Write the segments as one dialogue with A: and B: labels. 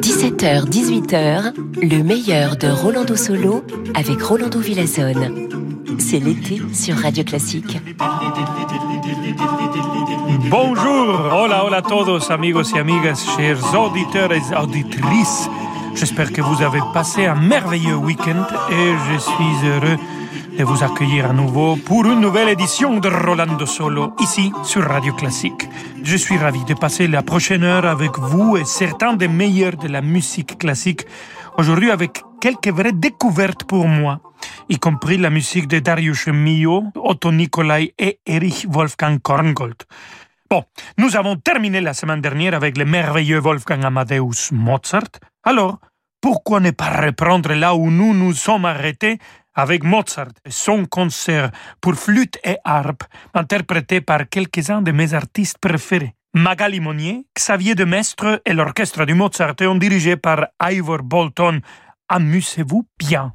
A: 17h, 18h, le meilleur de Rolando Solo avec Rolando Villazone. C'est l'été sur Radio Classique.
B: Bonjour, hola, hola todos, amigos y amigas, chers auditeurs et auditrices. J'espère que vous avez passé un merveilleux week-end et je suis heureux de vous accueillir à nouveau pour une nouvelle édition de Rolando Solo, ici sur Radio Classique. Je suis ravi de passer la prochaine heure avec vous et certains des meilleurs de la musique classique, aujourd'hui avec quelques vraies découvertes pour moi, y compris la musique de Darius Milhaud, Otto Nicolai et Erich Wolfgang Korngold. Bon, nous avons terminé la semaine dernière avec le merveilleux Wolfgang Amadeus Mozart, alors pourquoi ne pas reprendre là où nous nous sommes arrêtés avec Mozart et son concert pour flûte et harpe, interprété par quelques-uns de mes artistes préférés. Magali Monnier, Xavier de Mestre et l'orchestre du Mozart ont dirigé par Ivor Bolton. Amusez-vous bien.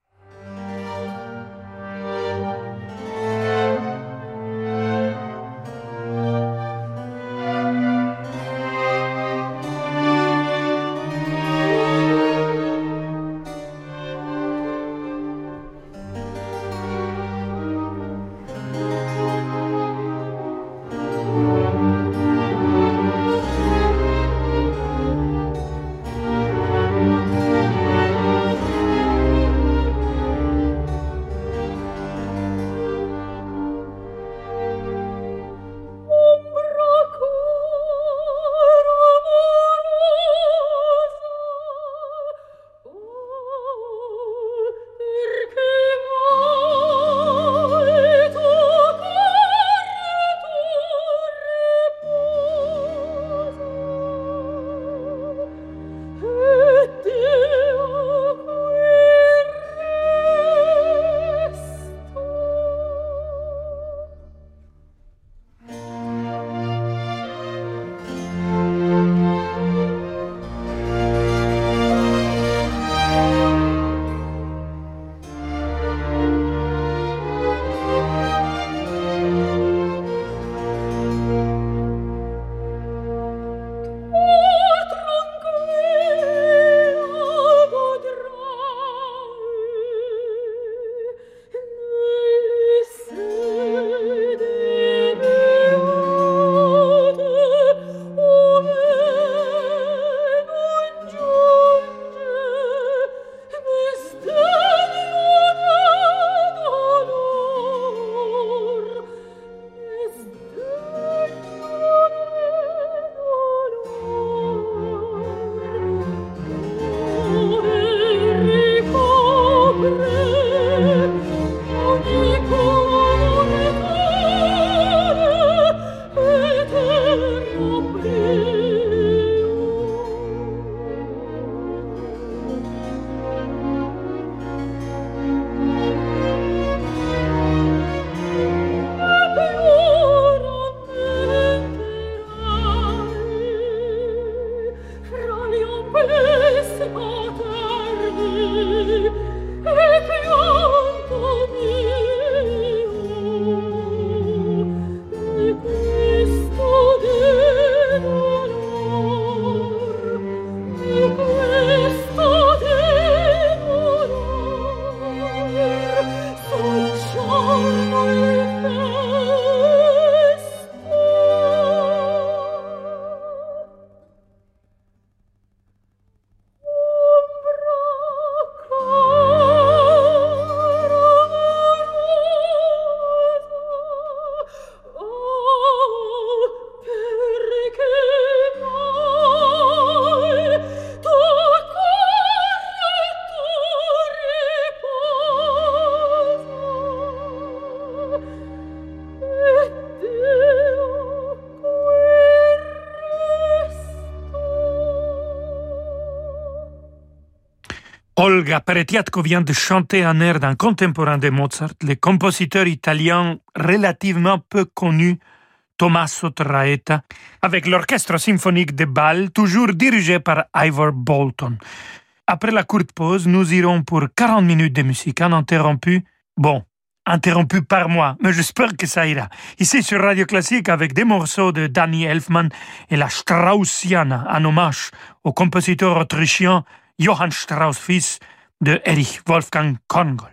B: Olga Peretiatko vient de chanter un air d'un contemporain de Mozart, le compositeur italien relativement peu connu Tommaso Traetta, avec l'orchestre symphonique de Bâle, toujours dirigé par Ivor Bolton. Après la courte pause, nous irons pour 40 minutes de musique uninterrompue. Bon, interrompu par moi, mais j'espère que ça ira. Ici sur Radio Classique avec des morceaux de Danny Elfman et la Straussiana, un hommage au compositeur autrichien Johann Strauss fils de Erich Wolfgang Korngold.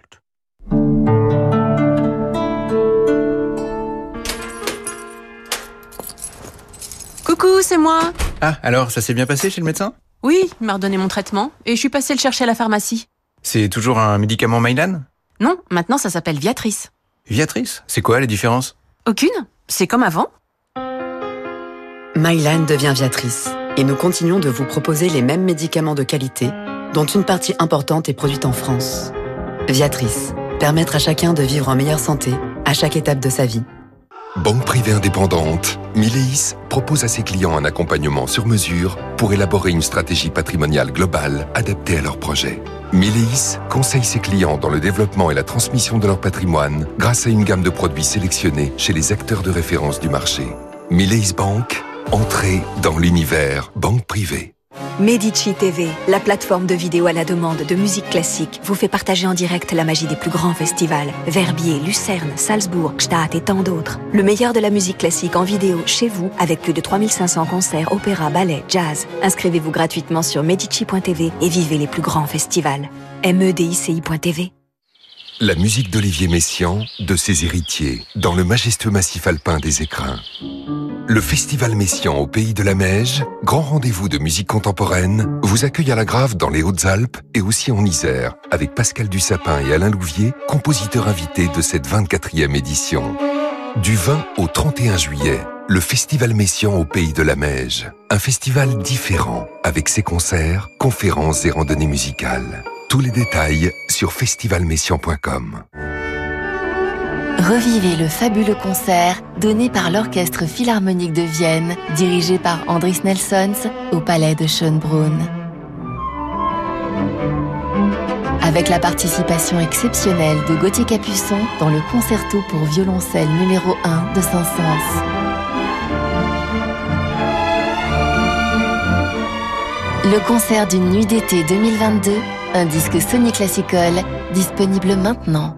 C: Coucou, c'est moi.
D: Ah, alors ça s'est bien passé chez le médecin?
C: Oui, il m'a redonné mon traitement et je suis passée le chercher à la pharmacie.
D: C'est toujours un médicament Mylan?
C: Non, maintenant ça s'appelle Viatrice.
D: Viatrice? C'est quoi la différence?
C: Aucune, c'est comme avant.
E: Mylan devient Viatrice et nous continuons de vous proposer les mêmes médicaments de qualité, dont une partie importante est produite en France. Viatrice, permettre à chacun de vivre en meilleure santé à chaque étape de sa vie.
F: Banque privée indépendante, Mileis propose à ses clients un accompagnement sur mesure pour élaborer une stratégie patrimoniale globale adaptée à leurs projets. Mileis conseille ses clients dans le développement et la transmission de leur patrimoine grâce à une gamme de produits sélectionnés chez les acteurs de référence du marché. Mileis Bank, Entrez dans l'univers banque privée.
G: Medici TV, la plateforme de vidéo à la demande de musique classique, vous fait partager en direct la magie des plus grands festivals. Verbier, Lucerne, Salzbourg, Gstaad et tant d'autres. Le meilleur de la musique classique en vidéo chez vous avec plus de 3500 concerts, opéra, ballet, jazz. Inscrivez-vous gratuitement sur medici.tv et vivez les plus grands festivals. medici.tv
F: La musique d'Olivier Messiaen, de ses héritiers, dans le majestueux massif alpin des Écrins. Le Festival Messiaen au Pays de la Meige, grand rendez-vous de musique contemporaine, vous accueille à la Grave dans les Hautes-Alpes et aussi en Isère, avec Pascal Dussapin et Alain Louvier, compositeurs invités de cette 24e édition. Du 20 au 31 juillet, le Festival Messiaen au Pays de la Meige. Un festival différent, avec ses concerts, conférences et randonnées musicales. Tous les détails sur festivalmessian.com.
A: Revivez le fabuleux concert donné par l'Orchestre Philharmonique de Vienne, dirigé par Andris Nelsons, au Palais de Schönbrunn. Avec la participation exceptionnelle de Gauthier Capuçon dans le concerto pour violoncelle numéro 1 de Saint-Saëns. Le concert d'une nuit d'été 2022, un disque Sony Classical, disponible maintenant.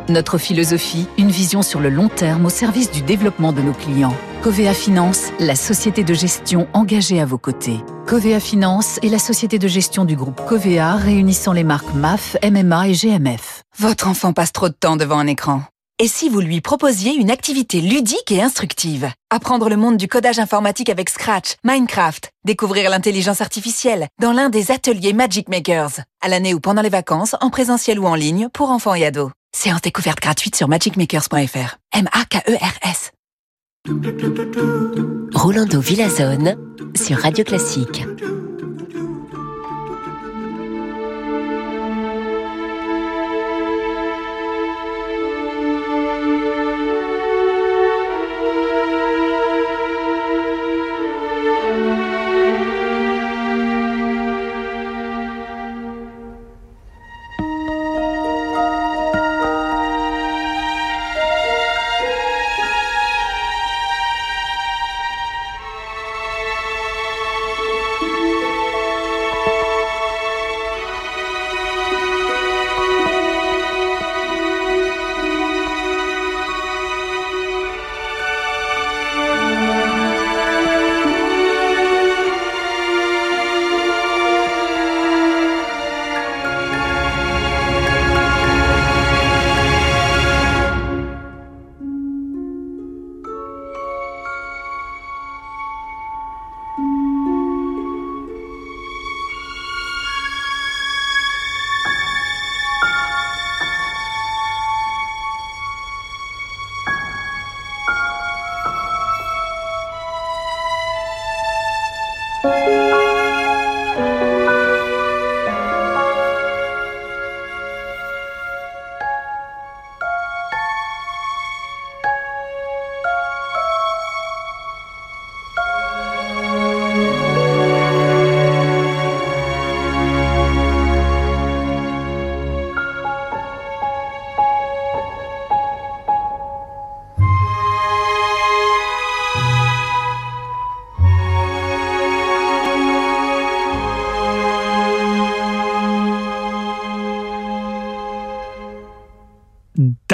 H: Notre philosophie, une vision sur le long terme au service du développement de nos clients. Covea Finance, la société de gestion engagée à vos côtés. Covea Finance est la société de gestion du groupe Covea réunissant les marques MAF, MMA et GMF.
I: Votre enfant passe trop de temps devant un écran. Et si vous lui proposiez une activité ludique et instructive? Apprendre le monde du codage informatique avec Scratch, Minecraft, découvrir l'intelligence artificielle dans l'un des ateliers Magic Makers, à l'année ou pendant les vacances, en présentiel ou en ligne, pour enfants et ados. Séance découverte gratuite sur magicmakers.fr. M-A-K-E-R-S.
A: Rolando Villazone sur Radio Classique.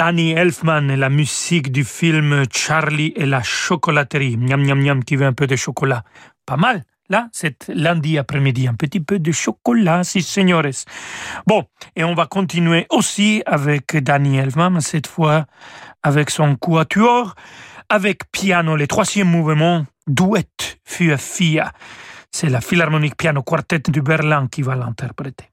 B: Danny Elfman et la musique du film Charlie et la chocolaterie. Miam, miam, miam, qui veut un peu de chocolat? Pas mal. Là, c'est lundi après-midi, un petit peu de chocolat, si señores. Bon, et on va continuer aussi avec Danny Elfman, cette fois avec son quatuor, avec piano, le troisième mouvement, Duet für Fia. C'est la Philharmonique Piano Quartet du Berlin qui va l'interpréter.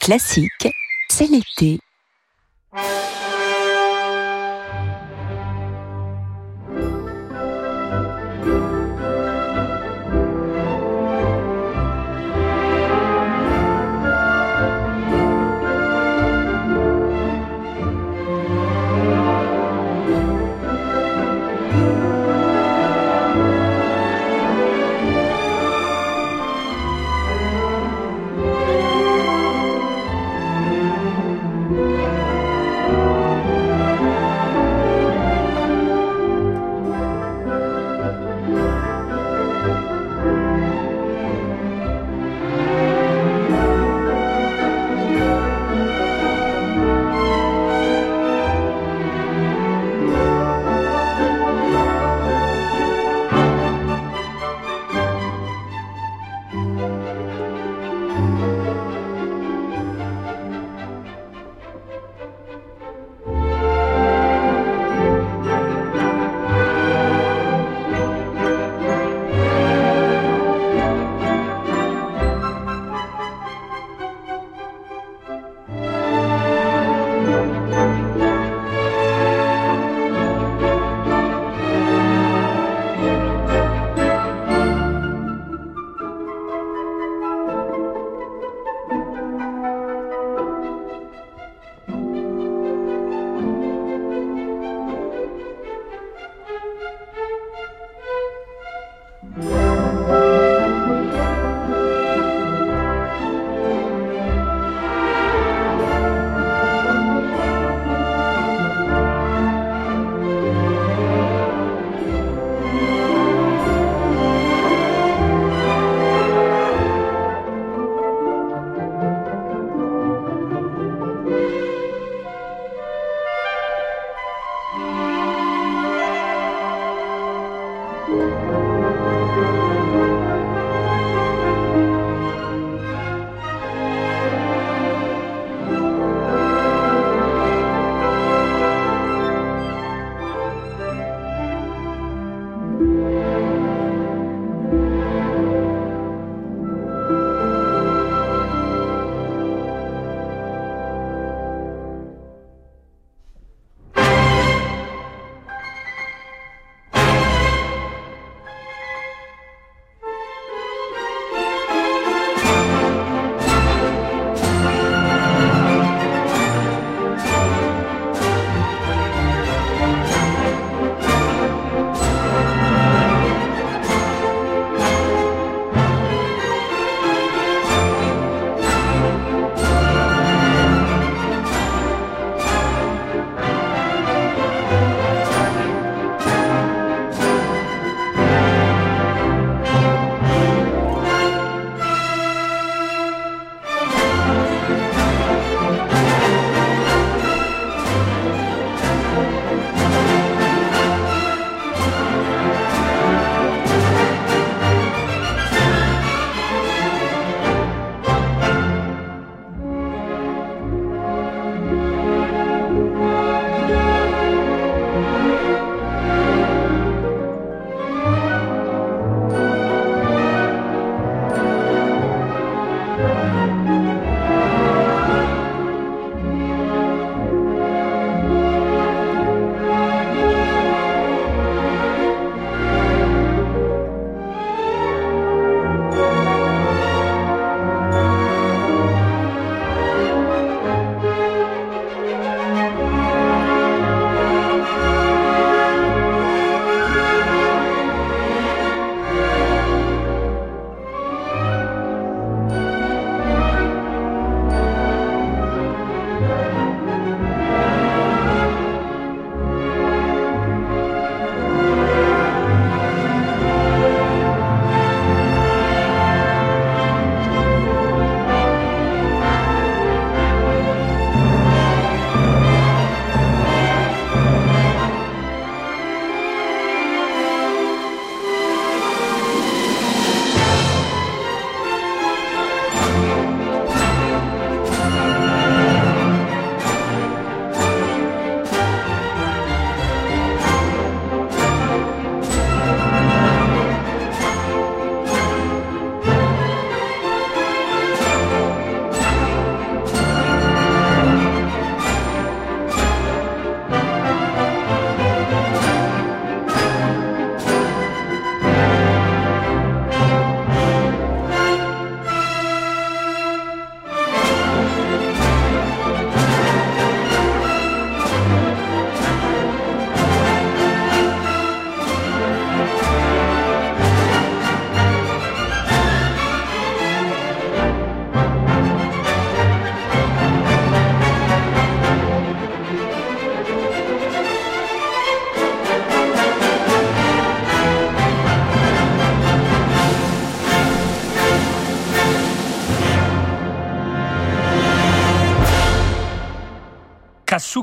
J: Classique, c'est l'été.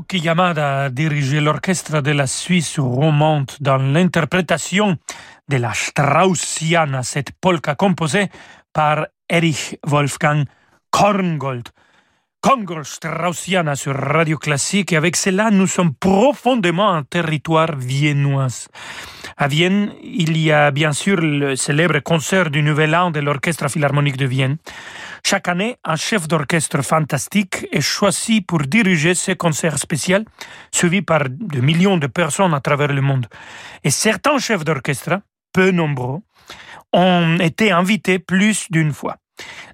B: Daisuke Yamada dirigeait l'orchestre de la Suisse romande dans l'interprétation de la Straussiana, cette polka composée par Erich Wolfgang Korngold. Kongo Straussiana sur Radio Classique et avec cela nous sommes profondément en territoire viennois. À Vienne, il y a bien sûr le célèbre concert du Nouvel An de l'Orchestre Philharmonique de Vienne. Chaque année, un chef d'orchestre fantastique est choisi pour diriger ce concert spécial, suivi par de millions de personnes à travers le monde. Et certains chefs d'orchestre, peu nombreux, ont été invités plus d'une fois.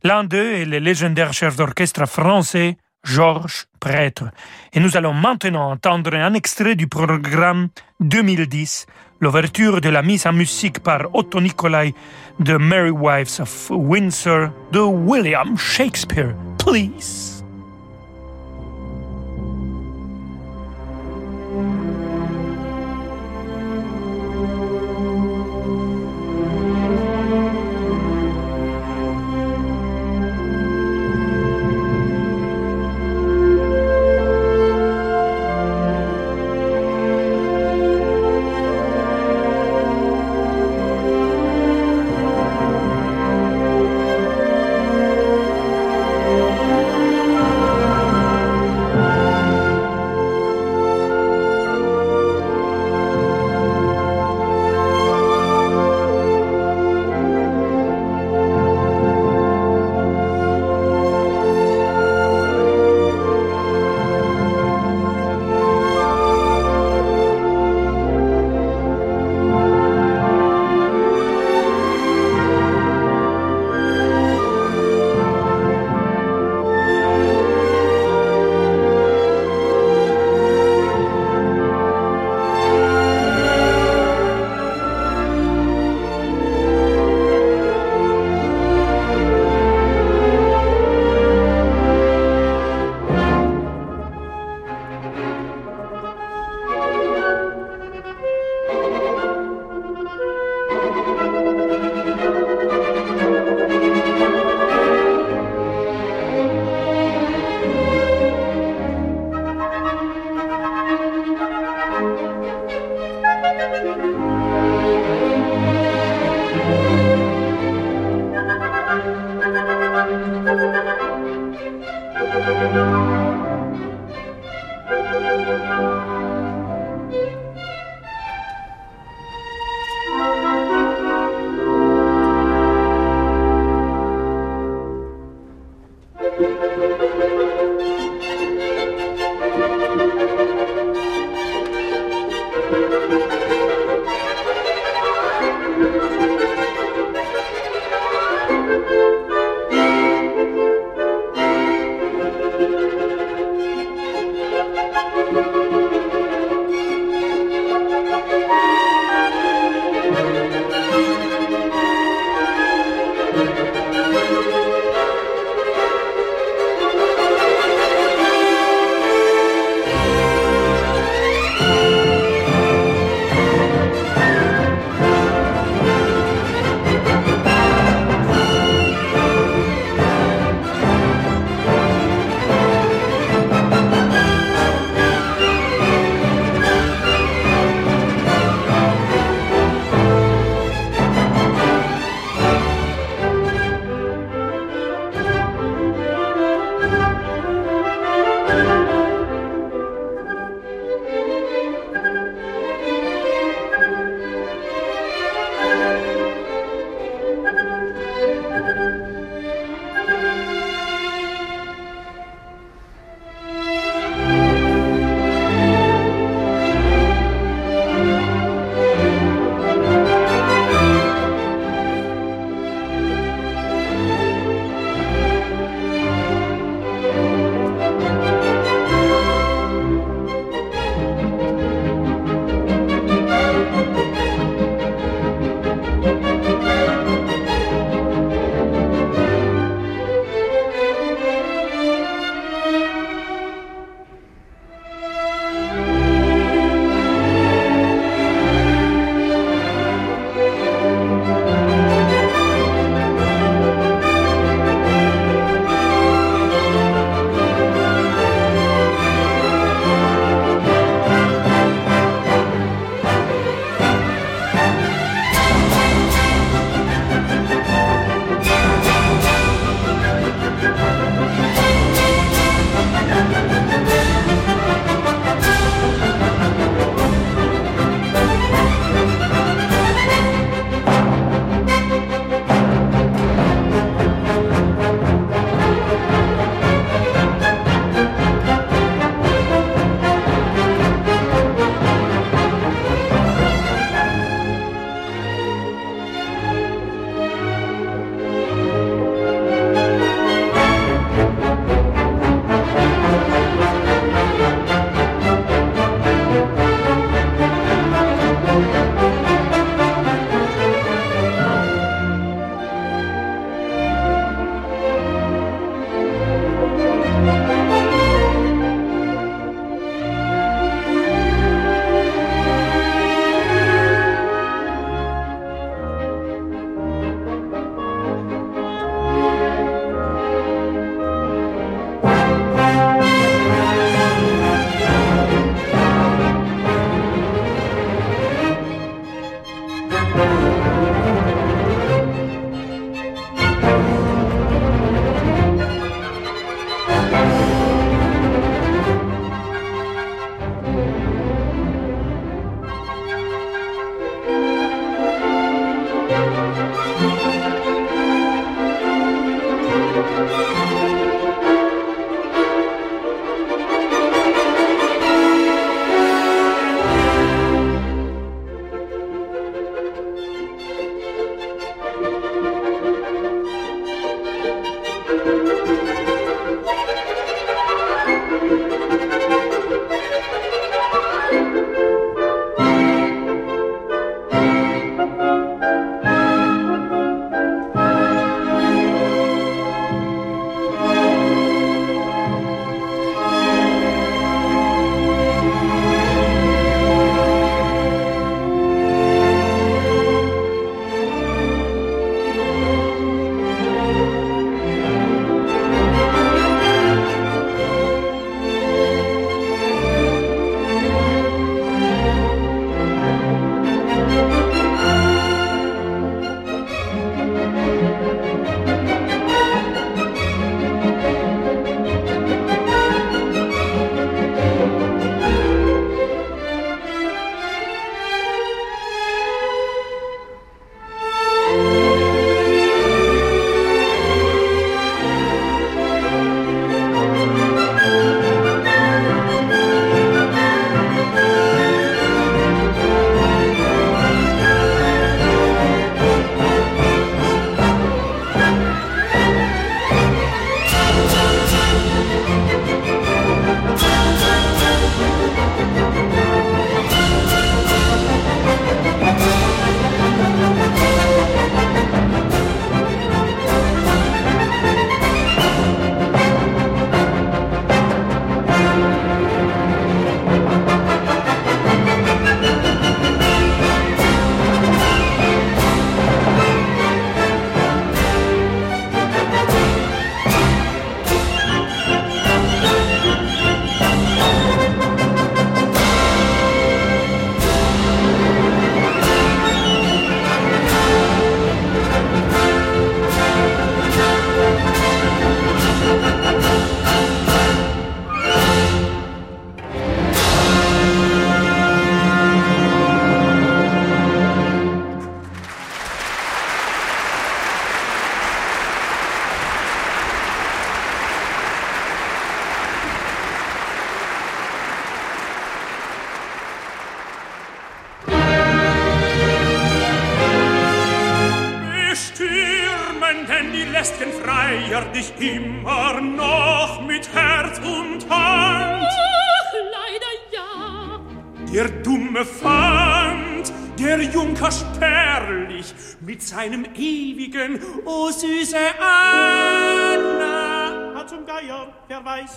B: L'un d'eux est le légendaire chef d'orchestre français Georges Prêtre. Et nous allons maintenant entendre un extrait du programme 2010, l'ouverture de la mise en musique par Otto Nicolai de Merry Wives of Windsor the William Shakespeare. Please.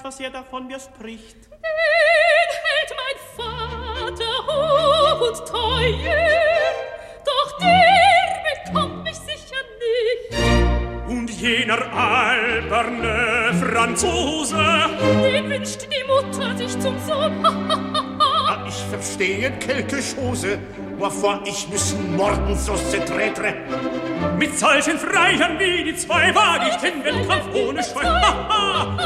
K: Was er davon mir spricht.
L: Den hält mein Vater hoch und teuer, doch der bekommt mich sicher nicht.
M: Und jener alberne Franzose,
L: den wünscht die Mutter sich zum Sohn.
K: ah, ich verstehe quelque chose, wovor ich müssen morden so se tretre.
M: Mit solchen Freiern wie die zwei wag ich den Wettkampf ohne Schwein.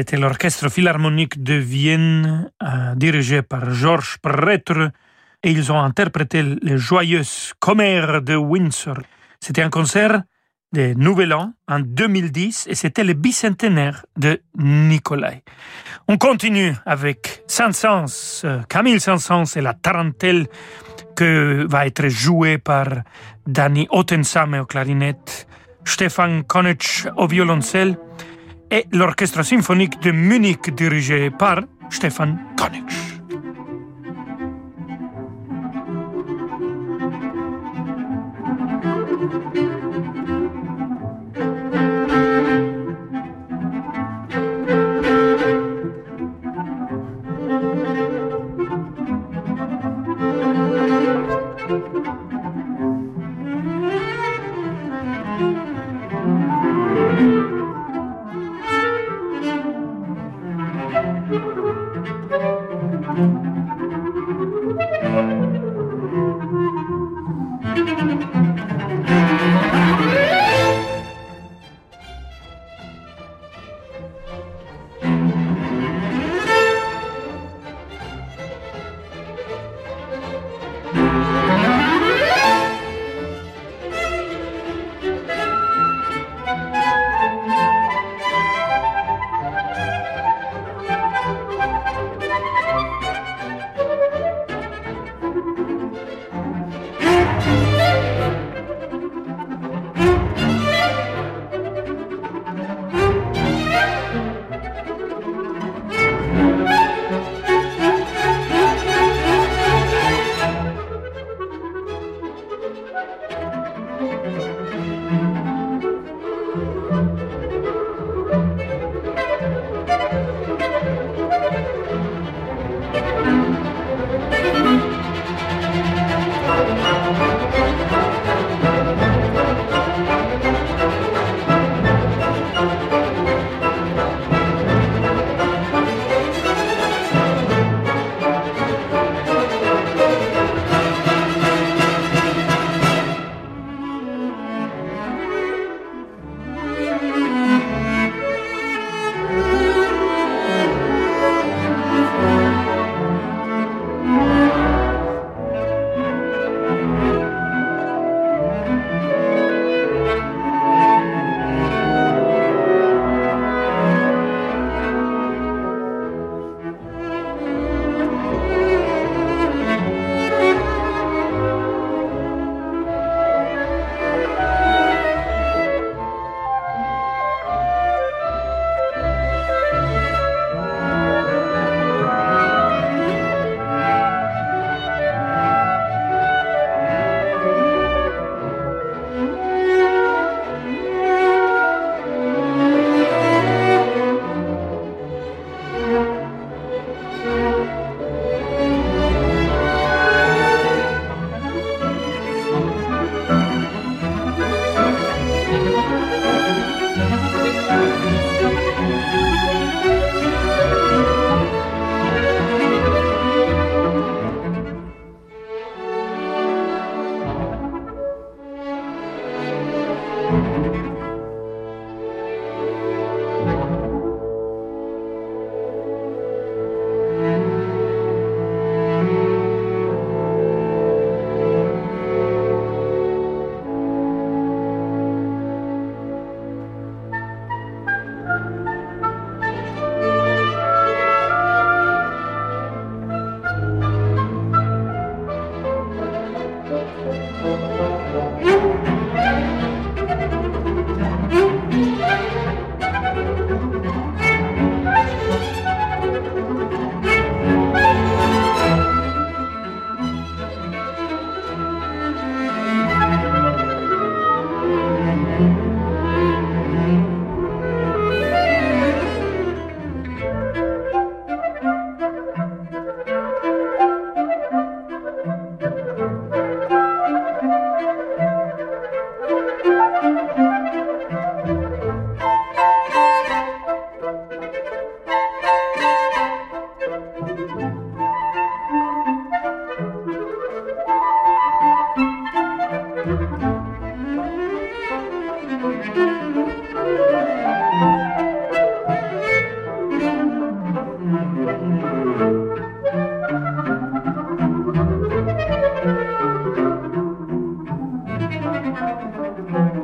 B: C'était l'orchestre philharmonique de Vienne, euh, dirigé par Georges Prêtre, et ils ont interprété les joyeuses commères de Windsor. C'était un concert de Nouvel An en 2010 et c'était le bicentenaire de Nicolai. On continue avec Saint-Saëns, euh, Camille Saint-Saëns et la tarentelle que va être jouée par Danny Ottensame au clarinette, Stefan Konitsch au violoncelle et l'orchestre symphonique de Munich dirigé par Stefan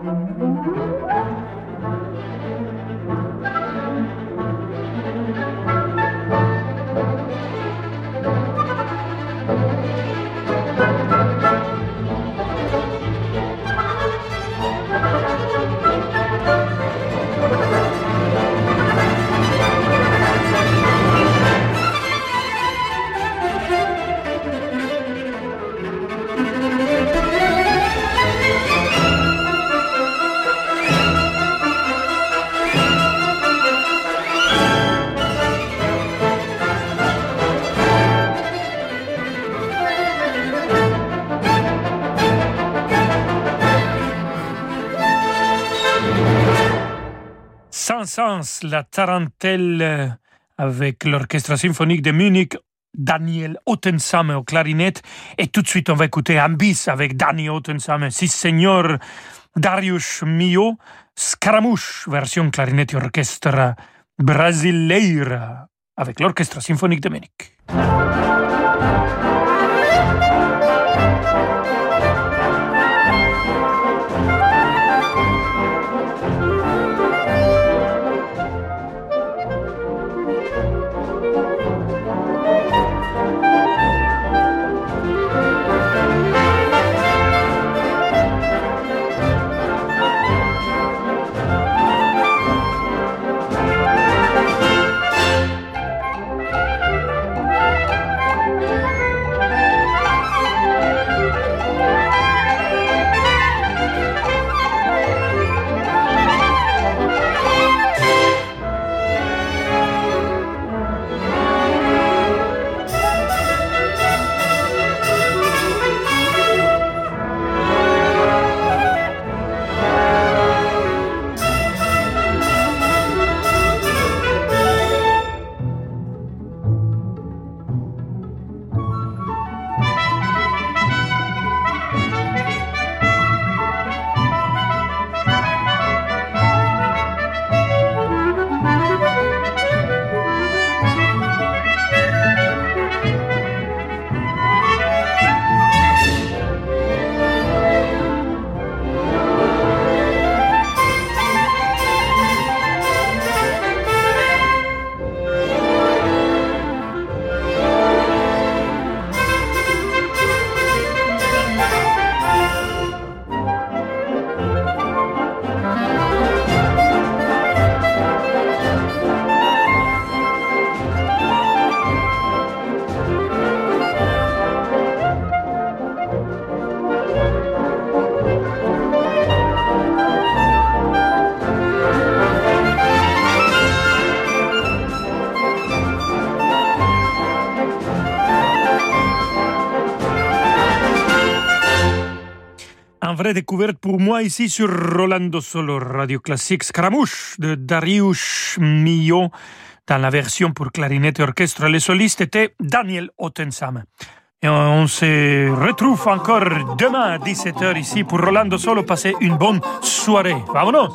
B: Konitsch. La tarentelle euh, avec l'Orchestre symphonique de Munich, Daniel Ottensame au clarinette. Et tout de suite, on va écouter un bis avec Daniel Ottensame, si seigneur Darius Mio, Scaramouche, version clarinette et orchestre brasileira avec l'Orchestre symphonique de Munich. Pour moi ici sur Rolando Solo Radio Classique Scramouche de Darius Milhaud dans la version pour clarinette et orchestre. Le soliste était Daniel Ottensam. Et on se retrouve encore demain à 17h ici pour Rolando Solo. Passez une bonne soirée. Vamonos!